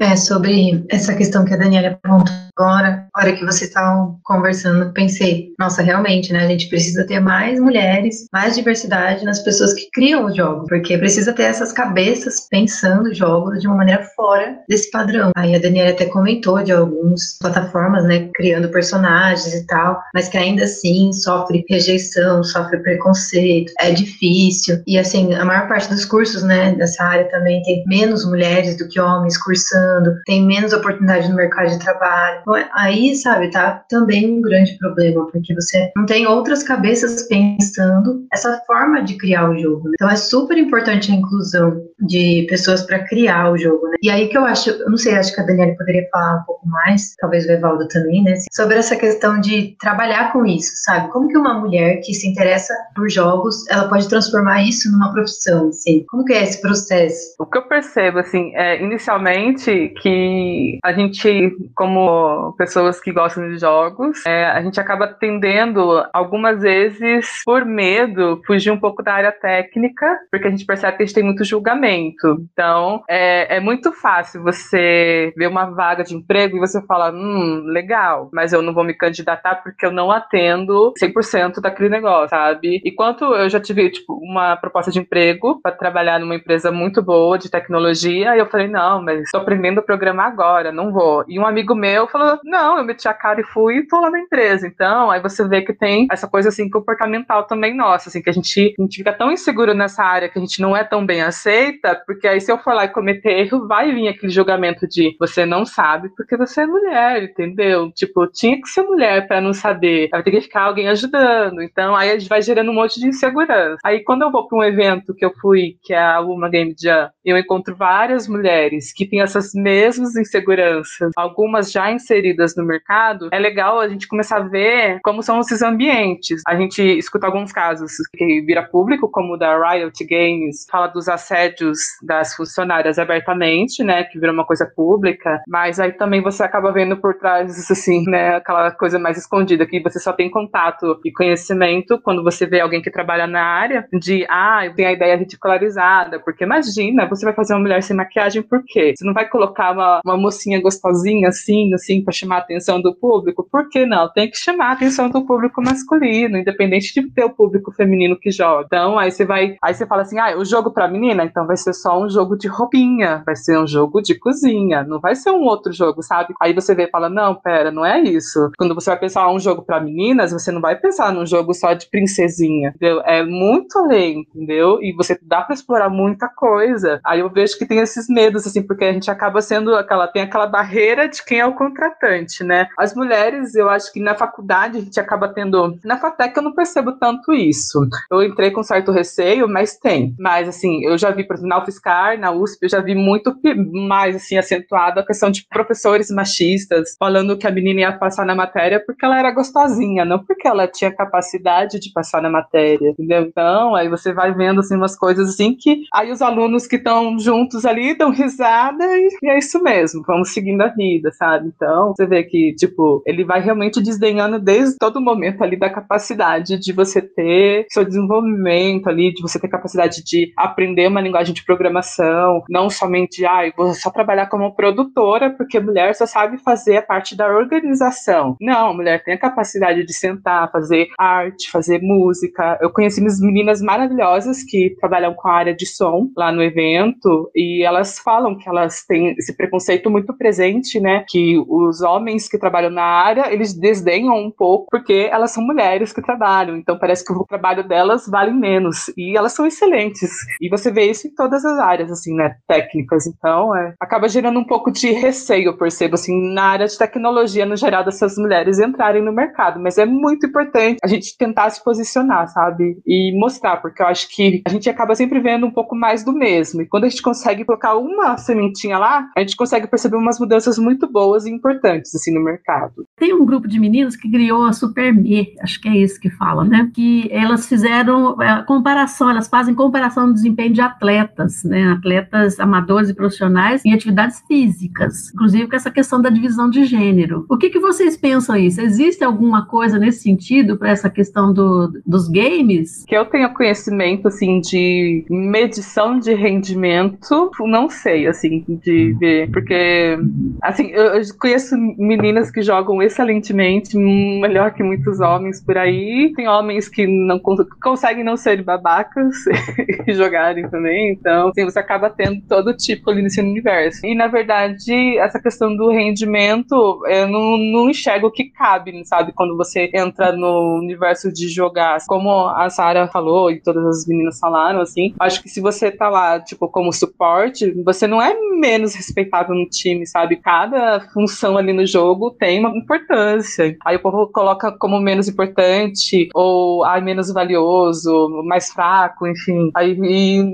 É, sobre essa questão que a Daniela apontou agora, na hora que vocês estavam conversando, pensei, nossa, realmente, né, a gente precisa ter mais mulheres, mais diversidade nas pessoas que criam os jogos, porque precisa ter essas cabeças pensando jogos de uma maneira fora desse padrão. Aí a Daniela até comentou de algumas plataformas, né, criando personagens e tal, mas que ainda assim sofre rejeição, sofre preconceito, é difícil. E assim, a maior parte dos cursos, né, dessa área também tem menos mulheres do que homens cursando tem menos oportunidade no mercado de trabalho. Então, aí, sabe, tá também um grande problema, porque você não tem outras cabeças pensando essa forma de criar o jogo. Né? Então é super importante a inclusão de pessoas para criar o jogo. Né? E aí que eu acho, eu não sei, acho que a Daniela poderia falar um pouco mais, talvez o Evaldo também, né? Sobre essa questão de trabalhar com isso, sabe? Como que uma mulher que se interessa por jogos, ela pode transformar isso numa profissão, assim? Como que é esse processo? O que eu percebo, assim, é, inicialmente que a gente, como pessoas que gostam de jogos, é, a gente acaba tendendo, algumas vezes, por medo, fugir um pouco da área técnica, porque a gente percebe que a gente tem muito julgamento. Então, é, é muito fácil você ver uma vaga de emprego e você falar, hum, legal, mas eu não vou me candidatar porque eu não atendo 100% daquele negócio, sabe? Enquanto eu já tive, tipo, uma proposta de emprego para trabalhar numa empresa muito boa de tecnologia, e eu falei, não, mas estou aprendendo a programar agora, não vou. E um amigo meu falou: não, eu meti a cara e fui e tô lá na empresa. Então, aí você vê que tem essa coisa assim comportamental também nossa, assim, que a gente, a gente fica tão inseguro nessa área que a gente não é tão bem porque aí se eu for lá e cometer erro, vai vir aquele julgamento de você não sabe porque você é mulher, entendeu? Tipo, tinha que ser mulher para não saber, vai ter que ficar alguém ajudando. Então, aí a gente vai gerando um monte de insegurança. Aí quando eu vou para um evento que eu fui, que é a Uma Game Jam, eu encontro várias mulheres que têm essas mesmas inseguranças, algumas já inseridas no mercado, é legal a gente começar a ver como são esses ambientes. A gente escuta alguns casos que vira público, como o da Riot Games, fala dos assédios das funcionárias abertamente, né, que vira uma coisa pública, mas aí também você acaba vendo por trás, assim, né, aquela coisa mais escondida, que você só tem contato e conhecimento quando você vê alguém que trabalha na área, de, ah, eu tenho a ideia ridicularizada, porque imagina, você vai fazer uma mulher sem maquiagem por quê? Você não vai colocar uma, uma mocinha gostosinha assim, assim, para chamar a atenção do público? Por que não? Tem que chamar a atenção do público masculino, independente de ter o público feminino que joga. Então, aí você vai, aí você fala assim: ah, o jogo para menina, então vai ser só um jogo de roupinha, vai ser um jogo de cozinha, não vai ser um outro jogo, sabe? Aí você vê e fala: não, pera, não é isso. Quando você vai pensar um jogo para meninas, você não vai pensar num jogo só de princesinha, entendeu? É muito além, entendeu? E você dá para explorar muita coisa. Aí eu vejo que tem esses medos, assim, porque a gente acaba sendo aquela, tem aquela barreira de quem é o contratante, né? As mulheres, eu acho que na faculdade a gente acaba tendo. Na FATEC eu não percebo tanto isso. Eu entrei com certo receio, mas tem. Mas assim, eu já vi, por exemplo, na UFSCar, na USP, eu já vi muito mais, assim, acentuado a questão de professores machistas, falando que a menina ia passar na matéria porque ela era gostosinha, não porque ela tinha capacidade de passar na matéria, entendeu? Então, aí você vai vendo, assim, umas coisas assim que aí os alunos que estão juntos ali dão risada e, e é isso mesmo, vamos seguindo a vida, sabe? Então, você vê que, tipo, ele vai realmente desdenhando desde todo momento ali da capacidade de você ter seu desenvolvimento ali, de você ter capacidade de aprender uma linguagem de programação, não somente, ah, eu vou só trabalhar como produtora, porque mulher só sabe fazer a parte da organização. Não, mulher tem a capacidade de sentar, fazer arte, fazer música. Eu conheci meninas maravilhosas que trabalham com a área de som lá no evento e elas falam que elas têm esse preconceito muito presente, né? Que os homens que trabalham na área, eles desdenham um pouco porque elas são mulheres que trabalham. Então parece que o trabalho delas vale menos. E elas são excelentes. E você vê isso em todas as áreas, assim, né? Técnicas. Então, é, acaba gerando um pouco de receio, percebo, assim, na área de tecnologia, no geral, dessas mulheres entrarem no mercado. Mas é muito importante a gente tentar se posicionar, sabe? E mostrar, porque eu acho que a gente acaba sempre vendo um pouco mais do mesmo. E quando a gente consegue colocar uma sementinha lá, a gente consegue perceber umas mudanças muito boas e importantes, assim, no mercado. Tem um grupo de meninas que criou a Superme, acho que é isso que fala, né? Que elas fizeram é, comparação, elas fazem comparação do desempenho de atletas, né? Atletas amadores e profissionais em atividades físicas, inclusive com essa questão da divisão de gênero. O que, que vocês pensam isso? Existe alguma coisa nesse sentido para essa questão do, dos games? Que eu tenha conhecimento, assim, de medição de rendimento, não sei, assim, de ver, porque, assim, eu, eu conheço meninas que jogam excelentemente, melhor que muitos homens por aí, tem homens que não conseguem não ser babacas e jogarem também, então, assim, você acaba tendo todo tipo ali nesse universo. E, na verdade, essa questão do rendimento, eu não, não enxergo o que cabe, sabe, quando você entra no universo de jogar, como a Sarah falou e todas as meninas falaram, assim, acho que se você tá lá, tipo, como suporte, você não é menos respeitável no time, sabe? Cada função ali no jogo tem uma importância. Aí o povo coloca como menos importante, ou ai, menos valioso, mais fraco, enfim. Aí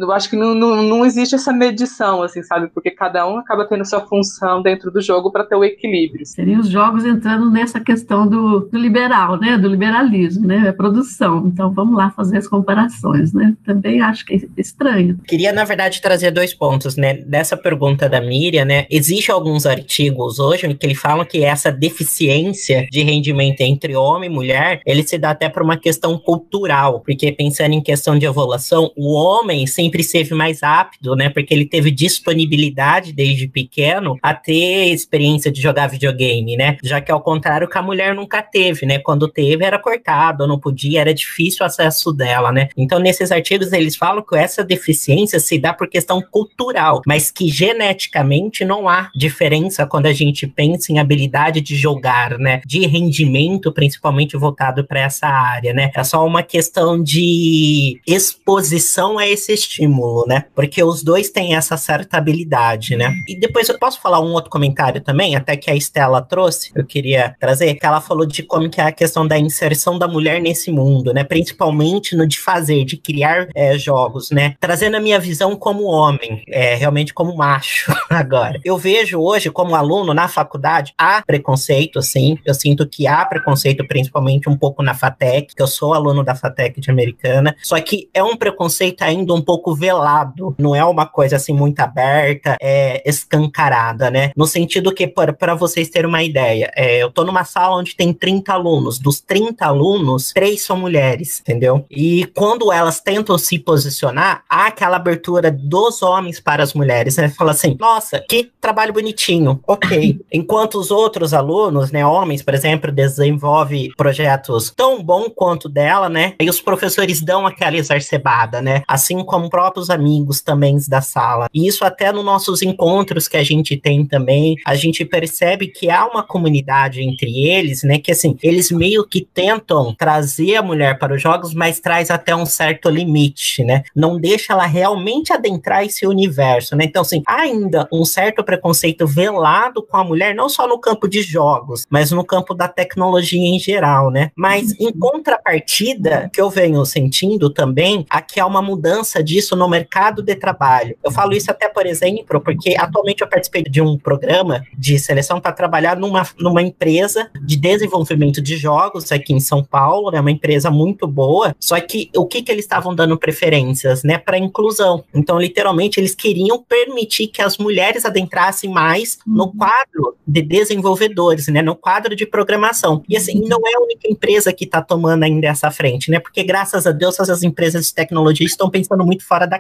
eu acho que não, não, não existe essa medição, assim, sabe? Porque cada um acaba tendo sua função dentro do jogo para ter o equilíbrio. Seriam os jogos entrando nessa questão do, do liberal, né? Do liberalismo, né? A produção. Então vamos lá fazer as comparações, né? Também acho que é estranho. Queria, na verdade, trazer dois pontos, né? Dessa pergunta da Miriam, né? Existem alguns artigos hoje que ele falam que essa deficiência de rendimento entre homem e mulher, ele se dá até por uma questão cultural, porque pensando em questão de evolução, o homem sempre esteve mais apto, né? Porque ele teve disponibilidade desde pequeno a ter experiência de jogar videogame, né? Já que ao contrário que a mulher nunca teve, né? Quando teve era cortado, não podia, era difícil o acesso dela, né? Então nesses artigos eles falam que essa deficiência se dá por questão cultural, mas que geneticamente não há diferença quando a gente pensa em habilidade de jogar, né? De rendimento, principalmente voltado para essa área, né? É só uma questão de exposição a esse estímulo, né? Porque os dois têm essa certa habilidade, né? E depois eu posso falar um outro comentário também, até que a Estela trouxe, eu queria trazer, que ela falou de como que é a questão da inserção da mulher nesse mundo, né? Principalmente no de fazer, de criar é, jogos, né? Trazendo a minha visão como homem, é, realmente como macho agora. Eu vejo hoje, como aluno na faculdade, há preconceito, sim. Eu sinto que há preconceito, principalmente um pouco na FATEC, que eu sou aluno da FATEC de Americana, só que é um preconceito ainda um pouco velado, não é uma coisa assim muito aberta, é escancarada, né? No sentido que, para vocês terem uma ideia, é, eu tô numa sala onde tem 30 alunos, dos 30 alunos, três são mulheres, entendeu? E quando elas tentam se posicionar, há aquela abertura dos homens para as mulheres, né? Fala assim, nossa, que trabalho bonitinho, ok. Enquanto os outros alunos, né, homens, por exemplo, desenvolvem projetos tão bom quanto dela, né? E os professores dão aquela exacerbada, né? Assim como próprios amigos também da sala. E isso até nos nossos encontros que a gente tem também, a gente percebe que há uma comunidade entre eles, né? Que assim, eles meio que tentam trazer a mulher para os jogos, mas traz até um certo limite, né? Não deixa ela realmente adentrar esse universo, né? Então, assim, ainda um certo preconceito velado com a mulher, não só no campo de jogos, mas no campo da tecnologia em geral, né? Mas em contrapartida, que eu venho sentindo também, aqui há uma mudança disso no mercado mercado de trabalho. Eu falo isso até, por exemplo, porque atualmente eu participei de um programa de seleção para trabalhar numa, numa empresa de desenvolvimento de jogos aqui em São Paulo, né, uma empresa muito boa, só que o que, que eles estavam dando preferências, né, para inclusão. Então, literalmente, eles queriam permitir que as mulheres adentrassem mais no quadro de desenvolvedores, né, no quadro de programação. E assim, não é a única empresa que está tomando ainda essa frente, né, porque graças a Deus as empresas de tecnologia estão pensando muito fora da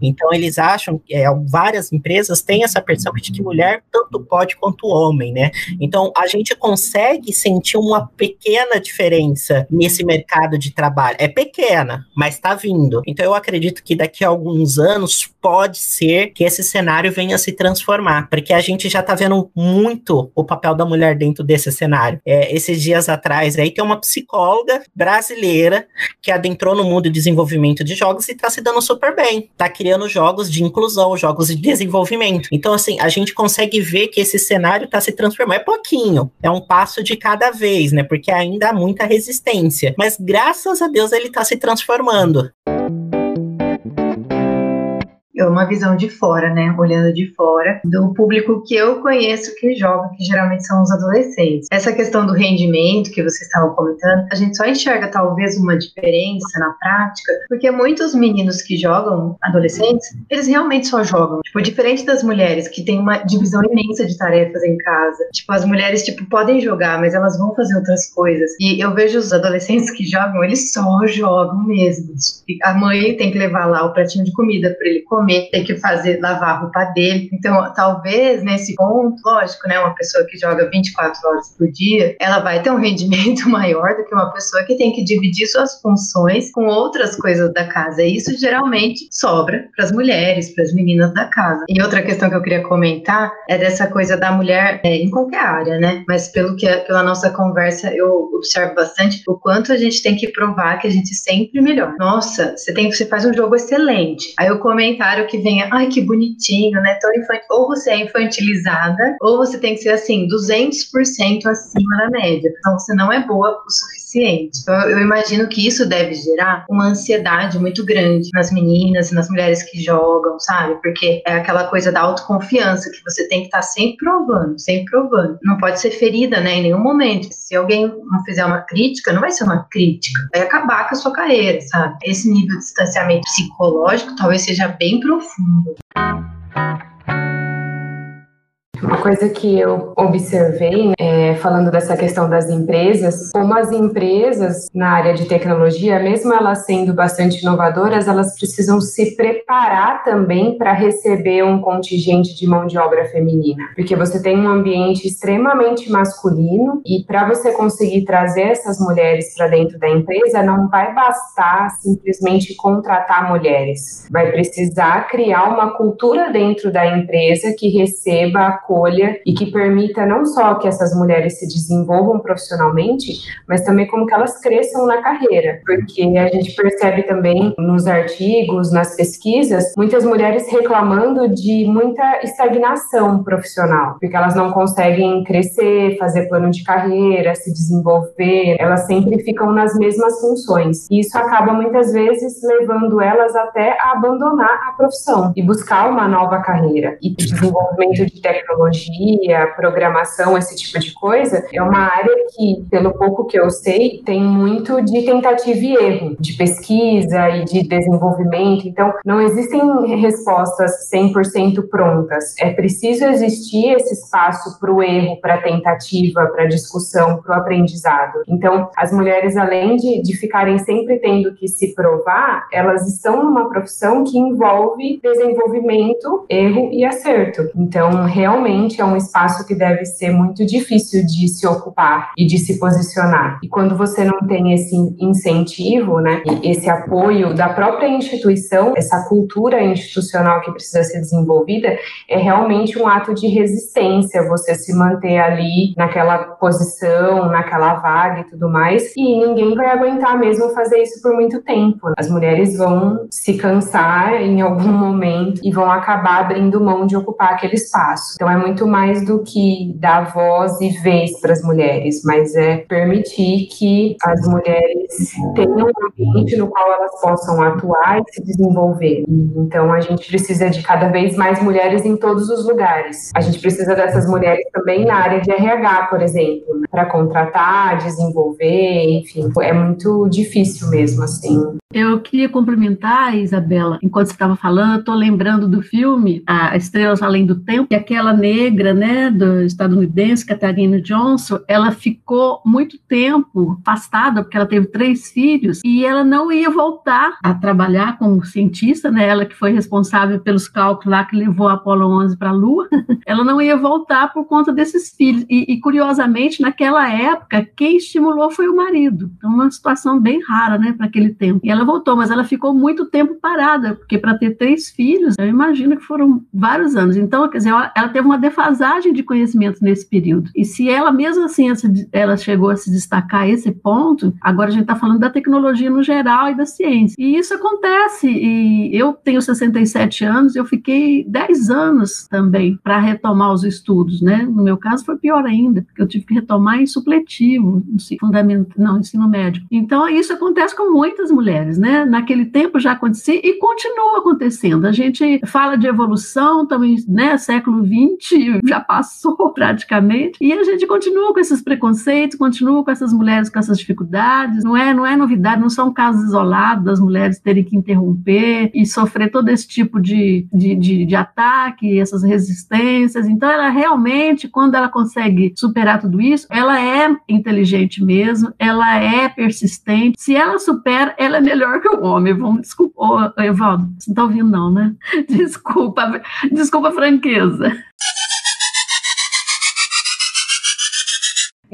Então, eles acham, é, várias empresas têm essa percepção de que mulher tanto pode quanto homem, né? Então, a gente consegue sentir uma pequena diferença nesse mercado de trabalho. É pequena, mas está vindo. Então, eu acredito que daqui a alguns anos pode ser que esse cenário venha se transformar, porque a gente já está vendo muito o papel da mulher dentro desse cenário. É, esses dias atrás aí tem uma psicóloga brasileira que adentrou no mundo de desenvolvimento de jogos e está se dando super bem. Está criando jogos de inclusão, jogos de desenvolvimento. Então, assim, a gente consegue ver que esse cenário está se transformando. É pouquinho, é um passo de cada vez, né? Porque ainda há muita resistência. Mas graças a Deus ele está se transformando é uma visão de fora, né? Olhando de fora, do público que eu conheço que joga, que geralmente são os adolescentes. Essa questão do rendimento que vocês estavam comentando, a gente só enxerga talvez uma diferença na prática, porque muitos meninos que jogam, adolescentes, eles realmente só jogam. Tipo, diferente das mulheres, que tem uma divisão imensa de tarefas em casa. Tipo, as mulheres, tipo, podem jogar, mas elas vão fazer outras coisas. E eu vejo os adolescentes que jogam, eles só jogam mesmo. A mãe tem que levar lá o pratinho de comida para ele comer comer, tem que fazer, lavar a roupa dele. Então, talvez nesse ponto, lógico, né, uma pessoa que joga 24 horas por dia, ela vai ter um rendimento maior do que uma pessoa que tem que dividir suas funções com outras coisas da casa. E isso geralmente sobra para as mulheres, para as meninas da casa. E outra questão que eu queria comentar é dessa coisa da mulher é, em qualquer área, né? Mas pelo que pela nossa conversa eu observo bastante o quanto a gente tem que provar que a gente sempre melhor. Nossa, você tem você faz um jogo excelente. Aí o comentário que venha, ai que bonitinho, né? Tão infantil. Ou você é infantilizada, ou você tem que ser assim, 200% acima da média. Então você não é boa o suficiente. Então eu imagino que isso deve gerar uma ansiedade muito grande nas meninas e nas mulheres que jogam, sabe? Porque é aquela coisa da autoconfiança que você tem que estar tá sempre provando, sempre provando. Não pode ser ferida, né, em nenhum momento. Se alguém fizer uma crítica, não vai ser uma crítica, vai acabar com a sua carreira, sabe? Esse nível de distanciamento psicológico talvez seja bem profundo. Uma coisa que eu observei, é, falando dessa questão das empresas, como as empresas na área de tecnologia, mesmo elas sendo bastante inovadoras, elas precisam se preparar também para receber um contingente de mão de obra feminina, porque você tem um ambiente extremamente masculino e para você conseguir trazer essas mulheres para dentro da empresa, não vai bastar simplesmente contratar mulheres, vai precisar criar uma cultura dentro da empresa que receba a acolha e que permita não só que essas mulheres se desenvolvam profissionalmente, mas também como que elas cresçam na carreira, porque a gente percebe também nos artigos, nas pesquisas, muitas mulheres reclamando de muita estagnação profissional, porque elas não conseguem crescer, fazer plano de carreira, se desenvolver, elas sempre ficam nas mesmas funções. E isso acaba muitas vezes levando elas até a abandonar a profissão e buscar uma nova carreira e desenvolvimento de tecnologia tecnologia, programação, esse tipo de coisa, é uma área que, pelo pouco que eu sei, tem muito de tentativa e erro, de pesquisa e de desenvolvimento. Então, não existem respostas 100% prontas. É preciso existir esse espaço para o erro, para a tentativa, para a discussão, para o aprendizado. Então, as mulheres, além de, de ficarem sempre tendo que se provar, elas estão numa profissão que envolve desenvolvimento, erro e acerto. Então, realmente, realmente é um espaço que deve ser muito difícil de se ocupar e de se posicionar. E quando você não tem esse incentivo, né, esse apoio da própria instituição, essa cultura institucional que precisa ser desenvolvida, é realmente um ato de resistência você se manter ali naquela posição, naquela vaga e tudo mais. E ninguém vai aguentar mesmo fazer isso por muito tempo. As mulheres vão se cansar em algum momento e vão acabar abrindo mão de ocupar aquele espaço. Então é muito mais do que dar voz e vez para as mulheres, mas é permitir que as mulheres tenham um ambiente no qual elas possam atuar e se desenvolver. Então a gente precisa de cada vez mais mulheres em todos os lugares. A gente precisa dessas mulheres também na área de RH, por exemplo, né? para contratar, desenvolver, enfim. É muito difícil mesmo assim. Eu queria cumprimentar, Isabela, enquanto você estava falando, estou lembrando do filme A Estrelas Além do Tempo, e aquela negra, né, do estadunidense, Catarina Johnson, ela ficou muito tempo afastada, porque ela teve três filhos, e ela não ia voltar a trabalhar como cientista, né, ela que foi responsável pelos cálculos lá que levou a Apolo 11 para a Lua, ela não ia voltar por conta desses filhos. E, e, curiosamente, naquela época, quem estimulou foi o marido. Então, uma situação bem rara, né, para aquele tempo. E ela voltou, mas ela ficou muito tempo parada, porque para ter três filhos, eu imagino que foram vários anos. Então, quer dizer, ela, ela teve uma defasagem de conhecimento nesse período. E se ela, mesmo assim, ela chegou a se destacar a esse ponto, agora a gente está falando da tecnologia no geral e da ciência. E isso acontece. E eu tenho 67 anos, eu fiquei 10 anos também para retomar os estudos, né? No meu caso foi pior ainda, porque eu tive que retomar em supletivo, fundamental, não, ensino médio. Então, isso acontece com muitas mulheres né? Naquele tempo já acontecia e continua acontecendo. A gente fala de evolução, também, né? Século XX já passou praticamente, e a gente continua com esses preconceitos, continua com essas mulheres com essas dificuldades. Não é, não é novidade, não são casos isolados das mulheres terem que interromper e sofrer todo esse tipo de, de, de, de ataque, essas resistências. Então, ela realmente, quando ela consegue superar tudo isso, ela é inteligente mesmo, ela é persistente. Se ela supera, ela é melhor que o homem. Vamos desculpa, oh, Evaldo, você não tá ouvindo não, né? Desculpa, desculpa a franqueza.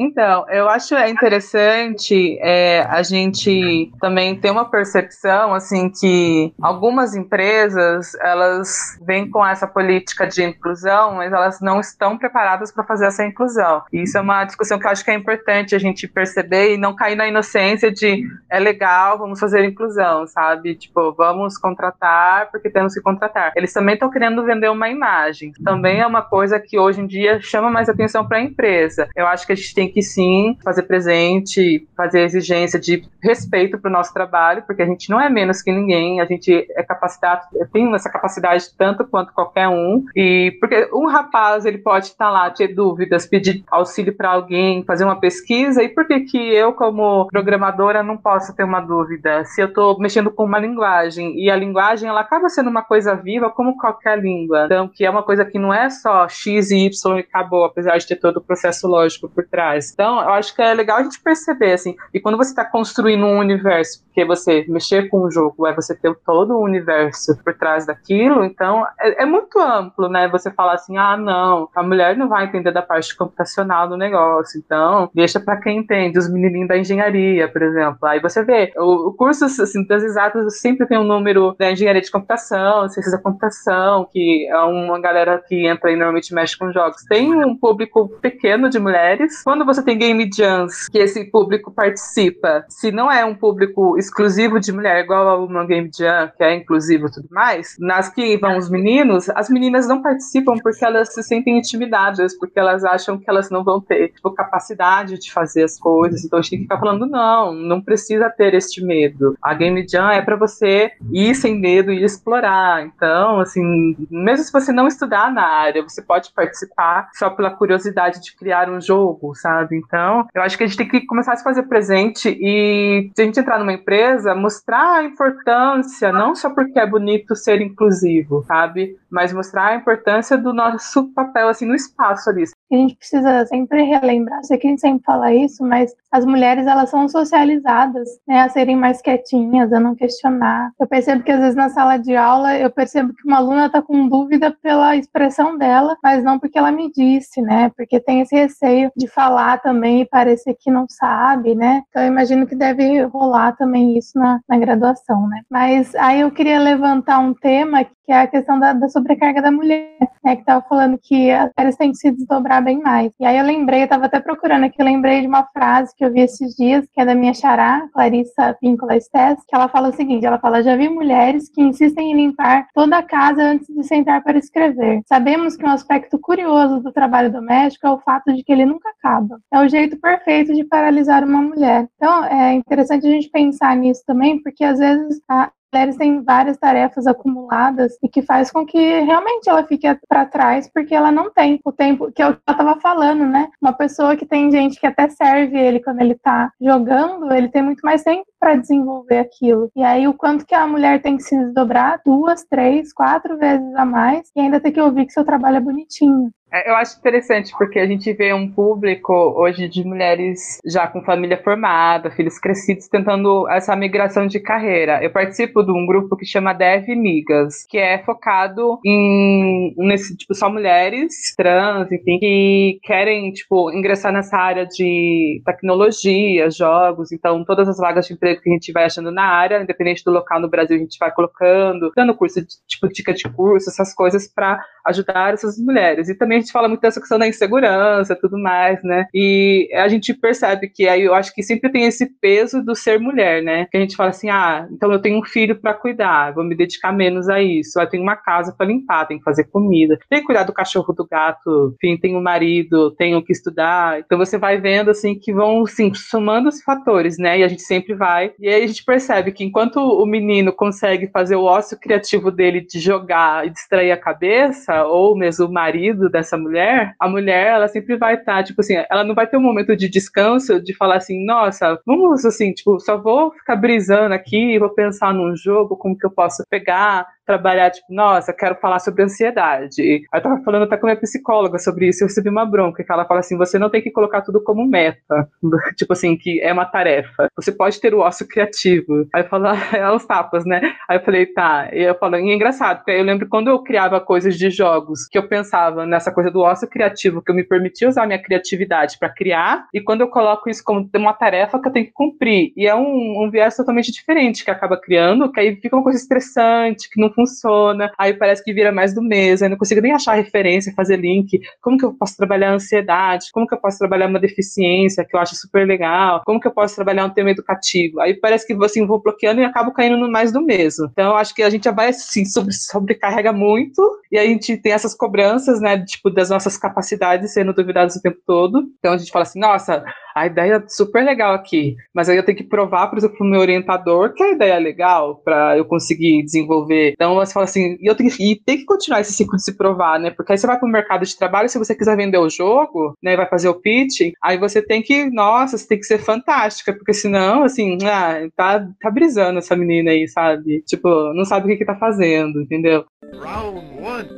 Então, eu acho interessante é, a gente também ter uma percepção, assim, que algumas empresas, elas vêm com essa política de inclusão, mas elas não estão preparadas para fazer essa inclusão. E isso é uma discussão que eu acho que é importante a gente perceber e não cair na inocência de é legal, vamos fazer inclusão, sabe? Tipo, vamos contratar porque temos que contratar. Eles também estão querendo vender uma imagem. Também é uma coisa que hoje em dia chama mais atenção para a empresa. Eu acho que a gente tem que sim fazer presente, fazer exigência de respeito para o nosso trabalho, porque a gente não é menos que ninguém, a gente é capacitado, tem essa capacidade tanto quanto qualquer um, e porque um rapaz ele pode estar lá, ter dúvidas, pedir auxílio para alguém, fazer uma pesquisa, e por que que eu como programadora não posso ter uma dúvida? Se eu estou mexendo com uma linguagem, e a linguagem ela acaba sendo uma coisa viva como qualquer língua, então que é uma coisa que não é só x e y e acabou, apesar de ter todo o processo lógico por trás. Então, eu acho que é legal a gente perceber, assim, e quando você está construindo um universo, porque você mexer com o jogo é você ter todo o universo por trás daquilo, então é, é muito amplo, né? Você falar assim, ah, não, a mulher não vai entender da parte computacional do negócio, então deixa para quem entende, os menininhos da engenharia, por exemplo. Aí você vê, o, o curso assim, das exatas sempre tem um número da engenharia de computação, ciências da computação, que é uma galera que entra e normalmente mexe com jogos. Tem um público pequeno de mulheres. Quando você tem game jams que esse público participa, se não é um público exclusivo de mulher, igual ao uma game jam, que é inclusivo e tudo mais, nas que vão os meninos, as meninas não participam porque elas se sentem intimidadas, porque elas acham que elas não vão ter tipo, capacidade de fazer as coisas. Então a gente tem que ficar falando, não, não precisa ter este medo. A game jam é para você ir sem medo e explorar. Então, assim, mesmo se você não estudar na área, você pode participar só pela curiosidade de criar um jogo, sabe? Sabe? Então, eu acho que a gente tem que começar a se fazer presente e, se a gente entrar numa empresa, mostrar a importância, não só porque é bonito ser inclusivo, sabe? Mas mostrar a importância do nosso papel, assim, no espaço ali. A gente precisa sempre relembrar, sei que a gente sempre fala isso, mas as mulheres, elas são socializadas, né, a serem mais quietinhas, a não questionar. Eu percebo que, às vezes, na sala de aula, eu percebo que uma aluna está com dúvida pela expressão dela, mas não porque ela me disse, né, porque tem esse receio de falar falar também e parecer que não sabe, né? Então eu imagino que deve rolar também isso na, na graduação, né? Mas aí eu queria levantar um tema que é a questão da, da sobrecarga da mulher, né? Que tava falando que as mulheres têm que se desdobrar bem mais. E aí eu lembrei, eu tava até procurando aqui, eu lembrei de uma frase que eu vi esses dias, que é da minha xará, Clarissa Píncola Estes, que ela fala o seguinte: ela fala, já vi mulheres que insistem em limpar toda a casa antes de sentar para escrever. Sabemos que um aspecto curioso do trabalho doméstico é o fato de que ele nunca acaba. É o jeito perfeito de paralisar uma mulher. Então, é interessante a gente pensar nisso também, porque às vezes a, mulheres têm várias tarefas acumuladas e que faz com que realmente ela fique para trás porque ela não tem o tempo que é eu estava falando, né? Uma pessoa que tem gente que até serve ele quando ele está jogando, ele tem muito mais tempo para desenvolver aquilo. E aí o quanto que a mulher tem que se desdobrar duas, três, quatro vezes a mais e ainda ter que ouvir que seu trabalho é bonitinho. É, eu acho interessante porque a gente vê um público hoje de mulheres já com família formada, filhos crescidos, tentando essa migração de carreira. Eu participo de um grupo que chama Dev Migas, que é focado em nesse tipo só mulheres trans, enfim, que querem tipo ingressar nessa área de tecnologia, jogos. Então, todas as vagas de emprego que a gente vai achando na área, independente do local no Brasil, a gente vai colocando, dando curso de, tipo dica de curso, essas coisas para ajudar essas mulheres. E também gente fala muito dessa questão da insegurança tudo mais, né? E a gente percebe que aí eu acho que sempre tem esse peso do ser mulher, né? Que a gente fala assim: ah, então eu tenho um filho para cuidar, vou me dedicar menos a isso. Eu tenho uma casa para limpar, tenho que fazer comida, tenho que cuidar do cachorro, do gato, enfim, tenho um marido, tenho que estudar. Então você vai vendo assim que vão assim, somando os fatores, né? E a gente sempre vai. E aí a gente percebe que enquanto o menino consegue fazer o ócio criativo dele de jogar e distrair a cabeça, ou mesmo o marido dessa mulher, a mulher, ela sempre vai estar, tá, tipo assim, ela não vai ter um momento de descanso de falar assim, nossa, vamos assim, tipo, só vou ficar brisando aqui, vou pensar num jogo, como que eu posso pegar, trabalhar, tipo, nossa, quero falar sobre ansiedade. Eu tava falando até com a minha psicóloga sobre isso, eu recebi uma bronca, que ela fala assim, você não tem que colocar tudo como meta, tipo assim, que é uma tarefa. Você pode ter o ócio criativo. Aí eu falo, é os tapas, né? Aí eu falei, tá. E eu falo, e é engraçado, porque eu lembro quando eu criava coisas de jogos, que eu pensava nessa coisa do ócio criativo, que eu me permitia usar minha criatividade para criar, e quando eu coloco isso como uma tarefa que eu tenho que cumprir. E é um, um viés totalmente diferente que acaba criando, que aí fica uma coisa estressante, que não funciona, aí parece que vira mais do mesmo, aí não consigo nem achar referência, fazer link, como que eu posso trabalhar a ansiedade, como que eu posso trabalhar uma deficiência, que eu acho super legal, como que eu posso trabalhar um tema educativo, aí parece que assim, vou bloqueando e acabo caindo no mais do mesmo. Então, acho que a gente já vai, assim, sobre, sobrecarrega muito, e a gente tem essas cobranças, né, tipo, das nossas capacidades sendo duvidadas o tempo todo, então a gente fala assim, nossa, a ideia é super legal aqui, mas aí eu tenho que provar, por exemplo, pro meu orientador que a ideia é legal para eu conseguir desenvolver. Então você fala assim, e eu tenho que, e tem que continuar esse ciclo de se provar, né? Porque aí você vai para o mercado de trabalho, se você quiser vender o jogo, né, vai fazer o pitch, aí você tem que, nossa, você tem que ser fantástica, porque senão, assim, ah, tá, tá brisando essa menina aí, sabe? Tipo, não sabe o que que tá fazendo, entendeu? Round one,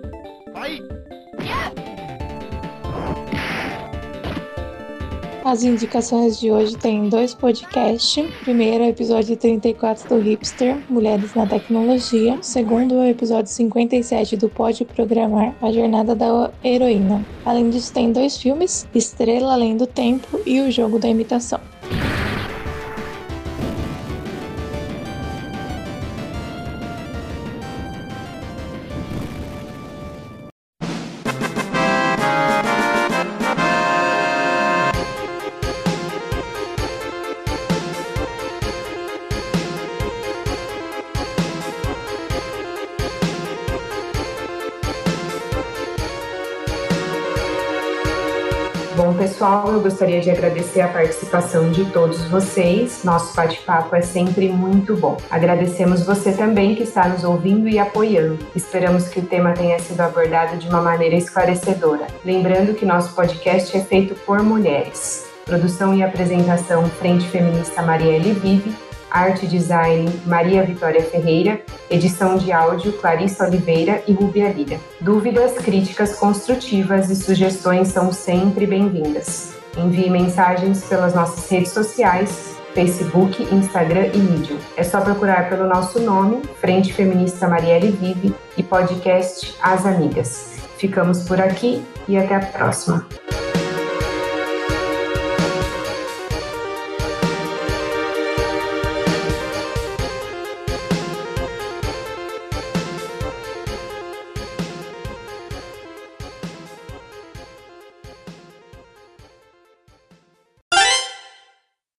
fight! As indicações de hoje têm dois podcasts. Primeiro, o episódio 34 do Hipster, Mulheres na Tecnologia. Segundo, o episódio 57 do Pode Programar, A Jornada da Heroína. Além disso, tem dois filmes, Estrela Além do Tempo e O Jogo da Imitação. Gostaria de agradecer a participação de todos vocês. Nosso bate-papo é sempre muito bom. Agradecemos você também que está nos ouvindo e apoiando. Esperamos que o tema tenha sido abordado de uma maneira esclarecedora. Lembrando que nosso podcast é feito por mulheres. Produção e apresentação Frente Feminista Marielle Vive arte design Maria Vitória Ferreira, edição de áudio Clarissa Oliveira e Rubia Lira. Dúvidas, críticas construtivas e sugestões são sempre bem-vindas. Envie mensagens pelas nossas redes sociais, Facebook, Instagram e Medium. É só procurar pelo nosso nome, Frente Feminista Marielle Vive e podcast As Amigas. Ficamos por aqui e até a próxima.